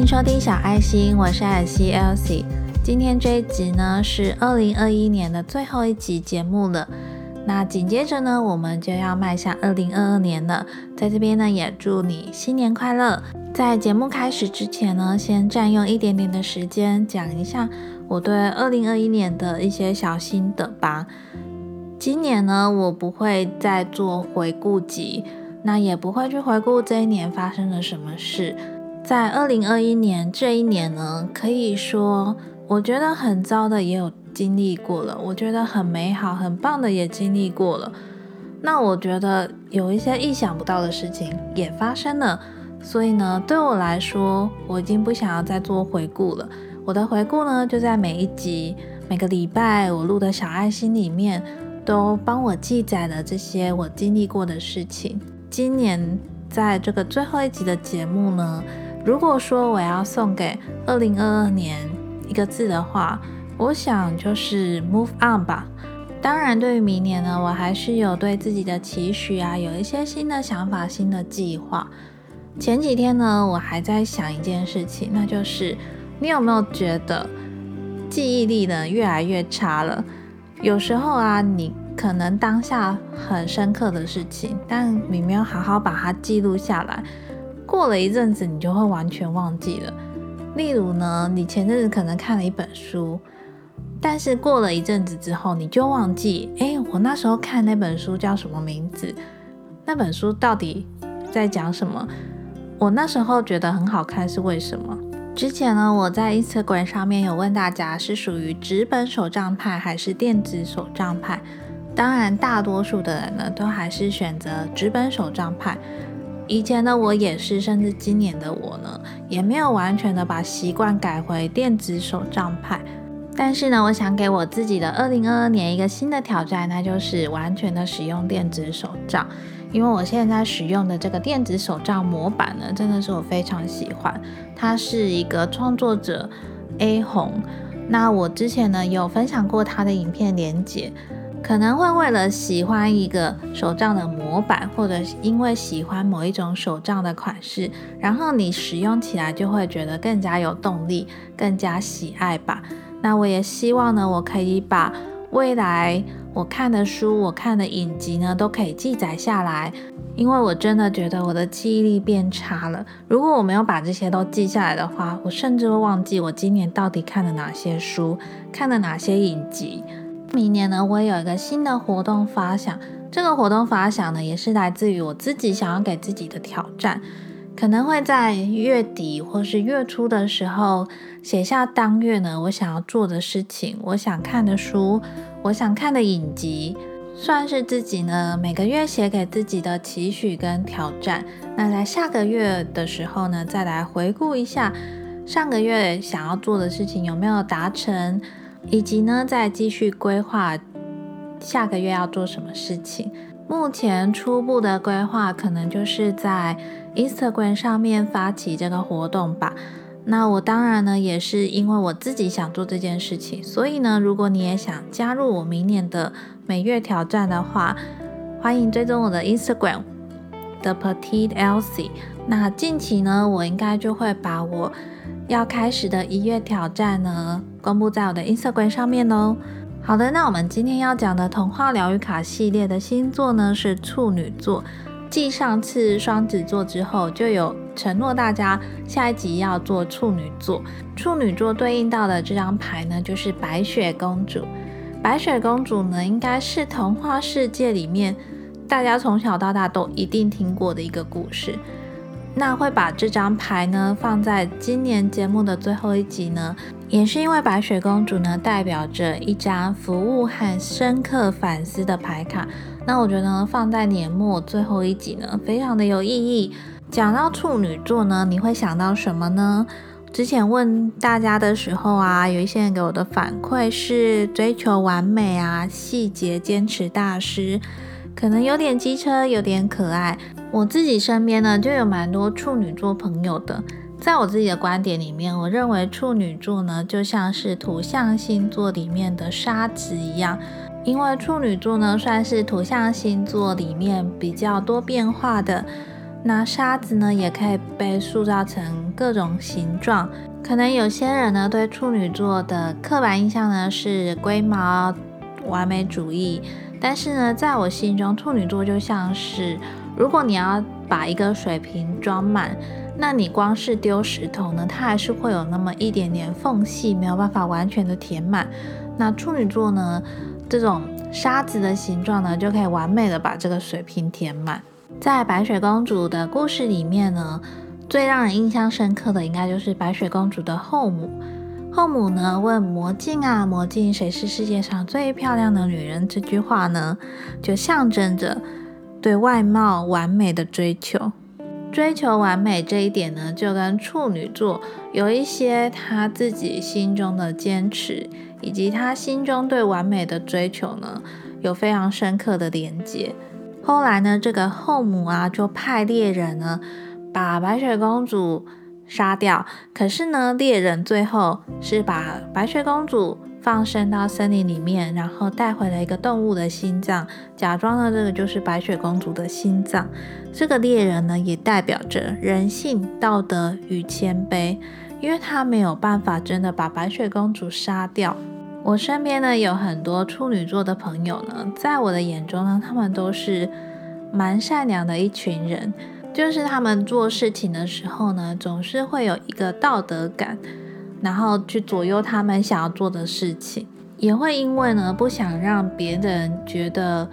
迎收听小爱心，我是艾希 Elsie。今天这一集呢是二零二一年的最后一集节目了。那紧接着呢，我们就要迈向二零二二年了。在这边呢，也祝你新年快乐。在节目开始之前呢，先占用一点点的时间，讲一下我对二零二一年的一些小心得吧。今年呢，我不会再做回顾集，那也不会去回顾这一年发生了什么事。在二零二一年这一年呢，可以说我觉得很糟的也有经历过了，我觉得很美好、很棒的也经历过了。那我觉得有一些意想不到的事情也发生了，所以呢，对我来说，我已经不想要再做回顾了。我的回顾呢，就在每一集、每个礼拜我录的小爱心里面。都帮我记载了这些我经历过的事情。今年在这个最后一集的节目呢，如果说我要送给二零二二年一个字的话，我想就是 move on 吧。当然，对于明年呢，我还是有对自己的期许啊，有一些新的想法、新的计划。前几天呢，我还在想一件事情，那就是你有没有觉得记忆力呢越来越差了？有时候啊，你可能当下很深刻的事情，但你没有好好把它记录下来，过了一阵子，你就会完全忘记了。例如呢，你前阵子可能看了一本书，但是过了一阵子之后，你就忘记，哎，我那时候看那本书叫什么名字？那本书到底在讲什么？我那时候觉得很好看是为什么？之前呢，我在 Instagram 上面有问大家是属于纸本手账派还是电子手账派。当然，大多数的人呢都还是选择纸本手账派。以前的我也是，甚至今年的我呢，也没有完全的把习惯改回电子手账派。但是呢，我想给我自己的2022年一个新的挑战，那就是完全的使用电子手账。因为我现在使用的这个电子手账模板呢，真的是我非常喜欢。它是一个创作者 A 红，那我之前呢有分享过他的影片连接。可能会为了喜欢一个手账的模板，或者因为喜欢某一种手账的款式，然后你使用起来就会觉得更加有动力，更加喜爱吧。那我也希望呢，我可以把未来。我看的书，我看的影集呢，都可以记载下来，因为我真的觉得我的记忆力变差了。如果我没有把这些都记下来的话，我甚至会忘记我今年到底看了哪些书，看了哪些影集。明年呢，我也有一个新的活动发想，这个活动发想呢，也是来自于我自己想要给自己的挑战，可能会在月底或是月初的时候写下当月呢我想要做的事情，我想看的书。我想看的影集，算是自己呢每个月写给自己的期许跟挑战。那在下个月的时候呢，再来回顾一下上个月想要做的事情有没有达成，以及呢再继续规划下个月要做什么事情。目前初步的规划可能就是在 Instagram 上面发起这个活动吧。那我当然呢，也是因为我自己想做这件事情，所以呢，如果你也想加入我明年的每月挑战的话，欢迎追踪我的 Instagram The Petite Elsie。那近期呢，我应该就会把我要开始的一月挑战呢，公布在我的 Instagram 上面哦。好的，那我们今天要讲的童话疗愈卡系列的星座呢，是处女座。继上次双子座之后，就有承诺大家下一集要做处女座。处女座对应到的这张牌呢，就是白雪公主。白雪公主呢，应该是童话世界里面大家从小到大都一定听过的一个故事。那会把这张牌呢放在今年节目的最后一集呢，也是因为白雪公主呢代表着一张服务和深刻反思的牌卡。那我觉得放在年末最后一集呢，非常的有意义。讲到处女座呢，你会想到什么呢？之前问大家的时候啊，有一些人给我的反馈是追求完美啊，细节坚持大师，可能有点机车，有点可爱。我自己身边呢，就有蛮多处女座朋友的。在我自己的观点里面，我认为处女座呢，就像是土象星座里面的沙子一样。因为处女座呢，算是土象星座里面比较多变化的，那沙子呢，也可以被塑造成各种形状。可能有些人呢，对处女座的刻板印象呢是龟毛、完美主义。但是呢，在我心中，处女座就像是，如果你要把一个水瓶装满，那你光是丢石头呢，它还是会有那么一点点缝隙，没有办法完全的填满。那处女座呢，这种沙子的形状呢，就可以完美的把这个水瓶填满。在白雪公主的故事里面呢，最让人印象深刻的应该就是白雪公主的后母。后母呢问魔镜啊，魔镜，谁是世界上最漂亮的女人？这句话呢，就象征着对外貌完美的追求。追求完美这一点呢，就跟处女座有一些他自己心中的坚持，以及他心中对完美的追求呢，有非常深刻的连接。后来呢，这个后母啊，就派猎人呢，把白雪公主杀掉。可是呢，猎人最后是把白雪公主放生到森林里面，然后带回了一个动物的心脏，假装呢这个就是白雪公主的心脏。这个猎人呢，也代表着人性、道德与谦卑，因为他没有办法真的把白雪公主杀掉。我身边呢有很多处女座的朋友呢，在我的眼中呢，他们都是蛮善良的一群人。就是他们做事情的时候呢，总是会有一个道德感，然后去左右他们想要做的事情，也会因为呢不想让别人觉得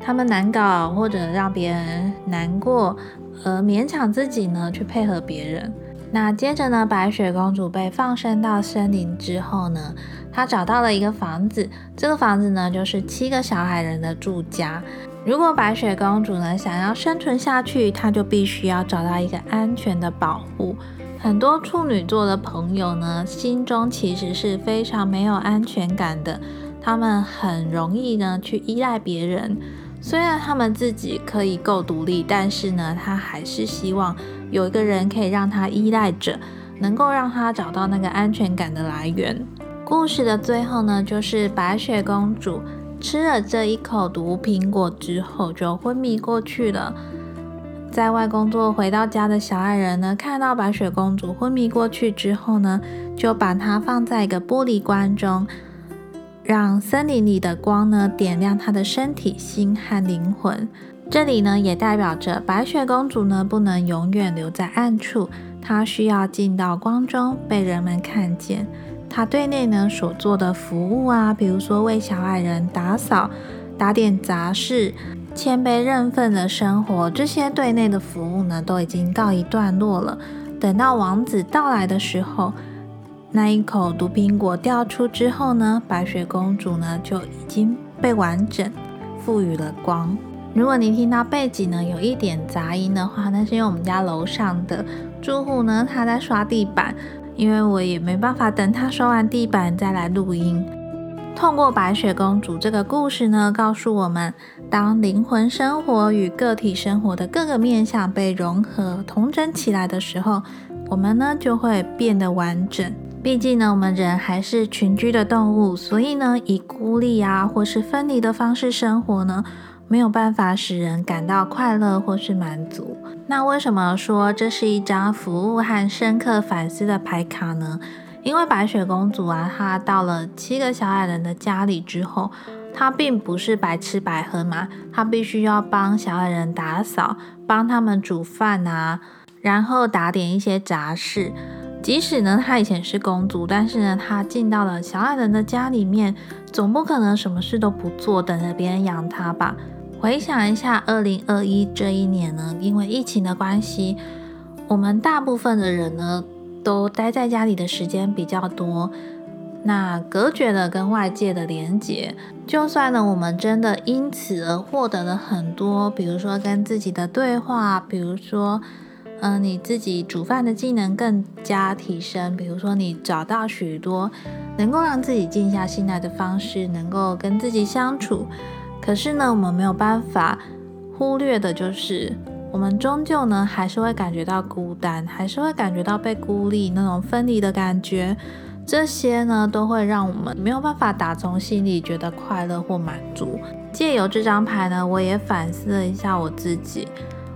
他们难搞，或者让别人难过，而勉强自己呢去配合别人。那接着呢，白雪公主被放生到森林之后呢，她找到了一个房子，这个房子呢就是七个小矮人的住家。如果白雪公主呢想要生存下去，她就必须要找到一个安全的保护。很多处女座的朋友呢，心中其实是非常没有安全感的，他们很容易呢去依赖别人。虽然他们自己可以够独立，但是呢，他还是希望有一个人可以让他依赖着，能够让他找到那个安全感的来源。故事的最后呢，就是白雪公主吃了这一口毒苹果之后就昏迷过去了。在外工作回到家的小矮人呢，看到白雪公主昏迷过去之后呢，就把它放在一个玻璃罐中。让森林里的光呢点亮她的身体、心和灵魂。这里呢也代表着白雪公主呢不能永远留在暗处，她需要进到光中，被人们看见。她对内呢所做的服务啊，比如说为小矮人打扫、打点杂事、谦卑认份的生活，这些对内的服务呢都已经告一段落了。等到王子到来的时候。那一口毒苹果掉出之后呢，白雪公主呢就已经被完整赋予了光。如果你听到背景呢有一点杂音的话，那是因为我们家楼上的住户呢他在刷地板，因为我也没办法等他刷完地板再来录音。通过白雪公主这个故事呢，告诉我们，当灵魂生活与个体生活的各个面向被融合、同整起来的时候，我们呢就会变得完整。毕竟呢，我们人还是群居的动物，所以呢，以孤立啊或是分离的方式生活呢，没有办法使人感到快乐或是满足。那为什么说这是一张服务和深刻反思的牌卡呢？因为白雪公主啊，她到了七个小矮人的家里之后，她并不是白吃白喝嘛，她必须要帮小矮人打扫，帮他们煮饭啊，然后打点一些杂事。即使呢，她以前是公主，但是呢，她进到了小矮人的家里面，总不可能什么事都不做，等着别人养她吧？回想一下，二零二一这一年呢，因为疫情的关系，我们大部分的人呢，都待在家里的时间比较多，那隔绝了跟外界的连接。就算呢，我们真的因此而获得了很多，比如说跟自己的对话，比如说。嗯，你自己煮饭的技能更加提升，比如说你找到许多能够让自己静下心来的方式，能够跟自己相处。可是呢，我们没有办法忽略的就是，我们终究呢还是会感觉到孤单，还是会感觉到被孤立那种分离的感觉。这些呢都会让我们没有办法打从心里觉得快乐或满足。借由这张牌呢，我也反思了一下我自己。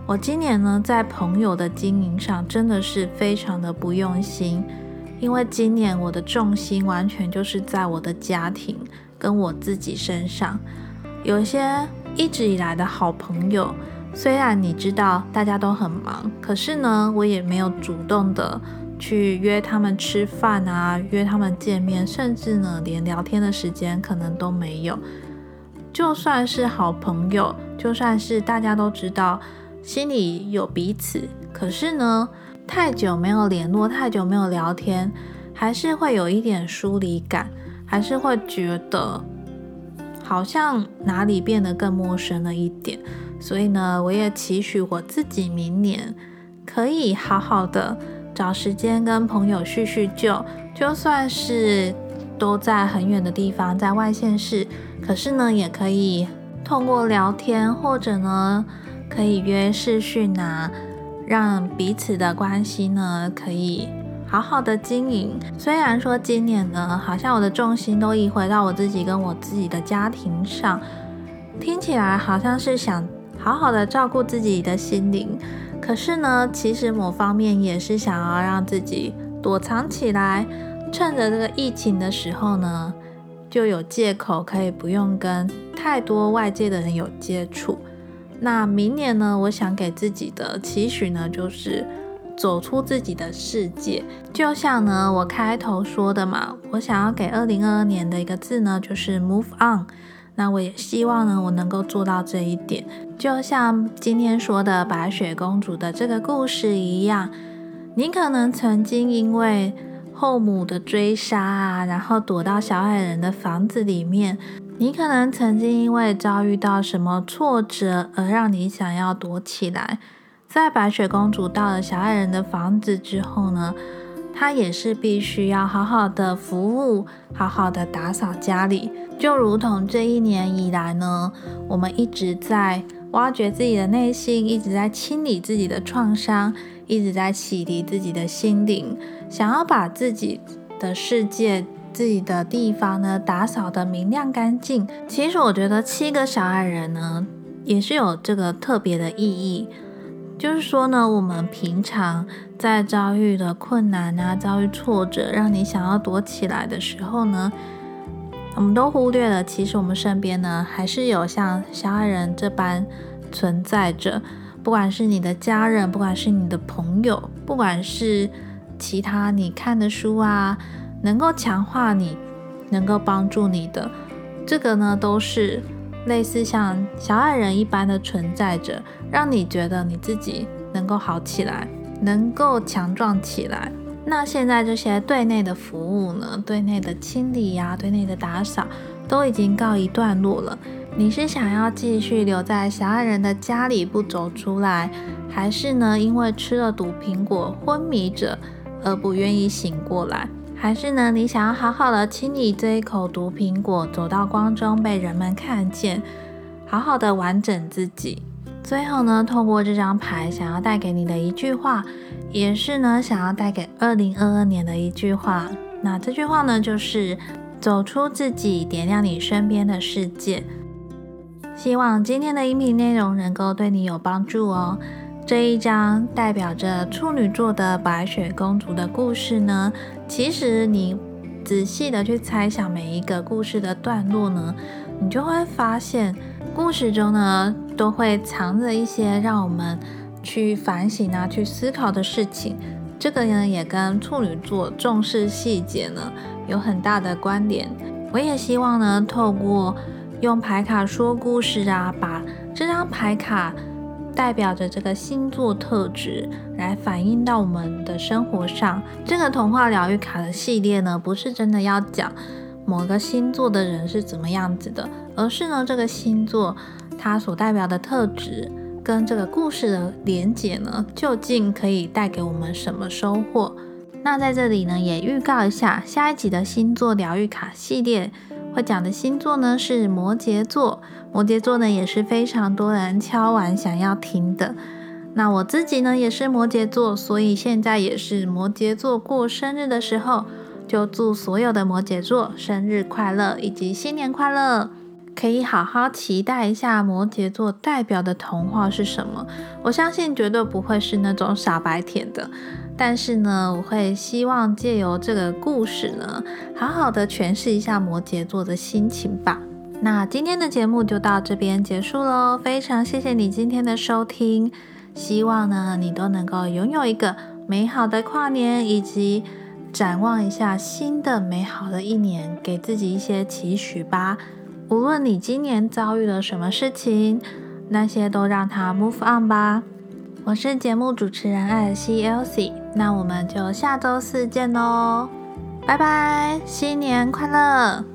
我今年呢，在朋友的经营上真的是非常的不用心，因为今年我的重心完全就是在我的家庭跟我自己身上。有些一直以来的好朋友，虽然你知道大家都很忙，可是呢，我也没有主动的去约他们吃饭啊，约他们见面，甚至呢，连聊天的时间可能都没有。就算是好朋友，就算是大家都知道。心里有彼此，可是呢，太久没有联络，太久没有聊天，还是会有一点疏离感，还是会觉得好像哪里变得更陌生了一点。所以呢，我也期许我自己明年可以好好的找时间跟朋友叙叙旧，就算是都在很远的地方，在外县市，可是呢，也可以通过聊天或者呢。可以约视讯啊，让彼此的关系呢可以好好的经营。虽然说今年呢，好像我的重心都移回到我自己跟我自己的家庭上，听起来好像是想好好的照顾自己的心灵。可是呢，其实某方面也是想要让自己躲藏起来，趁着这个疫情的时候呢，就有借口可以不用跟太多外界的人有接触。那明年呢？我想给自己的期许呢，就是走出自己的世界。就像呢，我开头说的嘛，我想要给二零二二年的一个字呢，就是 move on。那我也希望呢，我能够做到这一点。就像今天说的白雪公主的这个故事一样，你可能曾经因为后母的追杀啊，然后躲到小矮人的房子里面。你可能曾经因为遭遇到什么挫折而让你想要躲起来，在白雪公主到了小矮人的房子之后呢，他也是必须要好好的服务，好好的打扫家里，就如同这一年以来呢，我们一直在挖掘自己的内心，一直在清理自己的创伤，一直在洗涤自己的心灵，想要把自己的世界。自己的地方呢，打扫的明亮干净。其实我觉得七个小矮人呢，也是有这个特别的意义。就是说呢，我们平常在遭遇的困难啊，遭遇挫折，让你想要躲起来的时候呢，我们都忽略了，其实我们身边呢，还是有像小矮人这般存在着。不管是你的家人，不管是你的朋友，不管是其他你看的书啊。能够强化你，能够帮助你的，这个呢，都是类似像小矮人一般的存在着，让你觉得你自己能够好起来，能够强壮起来。那现在这些对内的服务呢，对内的清理呀，对内的打扫，都已经告一段落了。你是想要继续留在小矮人的家里不走出来，还是呢，因为吃了毒苹果昏迷着而不愿意醒过来？还是呢？你想要好好的清理这一口毒苹果，走到光中被人们看见，好好的完整自己。最后呢，透过这张牌想要带给你的一句话，也是呢想要带给二零二二年的一句话。那这句话呢，就是走出自己，点亮你身边的世界。希望今天的音频内容能够对你有帮助哦。这一张代表着处女座的白雪公主的故事呢，其实你仔细的去猜想每一个故事的段落呢，你就会发现故事中呢都会藏着一些让我们去反省啊、去思考的事情。这个呢也跟处女座重视细节呢有很大的关联。我也希望呢透过用牌卡说故事啊，把这张牌卡。代表着这个星座特质来反映到我们的生活上。这个童话疗愈卡的系列呢，不是真的要讲某个星座的人是怎么样子的，而是呢这个星座它所代表的特质跟这个故事的连结呢，究竟可以带给我们什么收获？那在这里呢，也预告一下下一集的星座疗愈卡系列。会讲的星座呢是摩羯座，摩羯座呢也是非常多人敲完想要听的。那我自己呢也是摩羯座，所以现在也是摩羯座过生日的时候，就祝所有的摩羯座生日快乐以及新年快乐。可以好好期待一下摩羯座代表的童话是什么。我相信绝对不会是那种傻白甜的，但是呢，我会希望借由这个故事呢，好好的诠释一下摩羯座的心情吧。那今天的节目就到这边结束喽，非常谢谢你今天的收听，希望呢你都能够拥有一个美好的跨年，以及展望一下新的美好的一年，给自己一些期许吧。无论你今年遭遇了什么事情，那些都让它 move on 吧。我是节目主持人艾尔西 Elsie，那我们就下周四见喽，拜拜，新年快乐！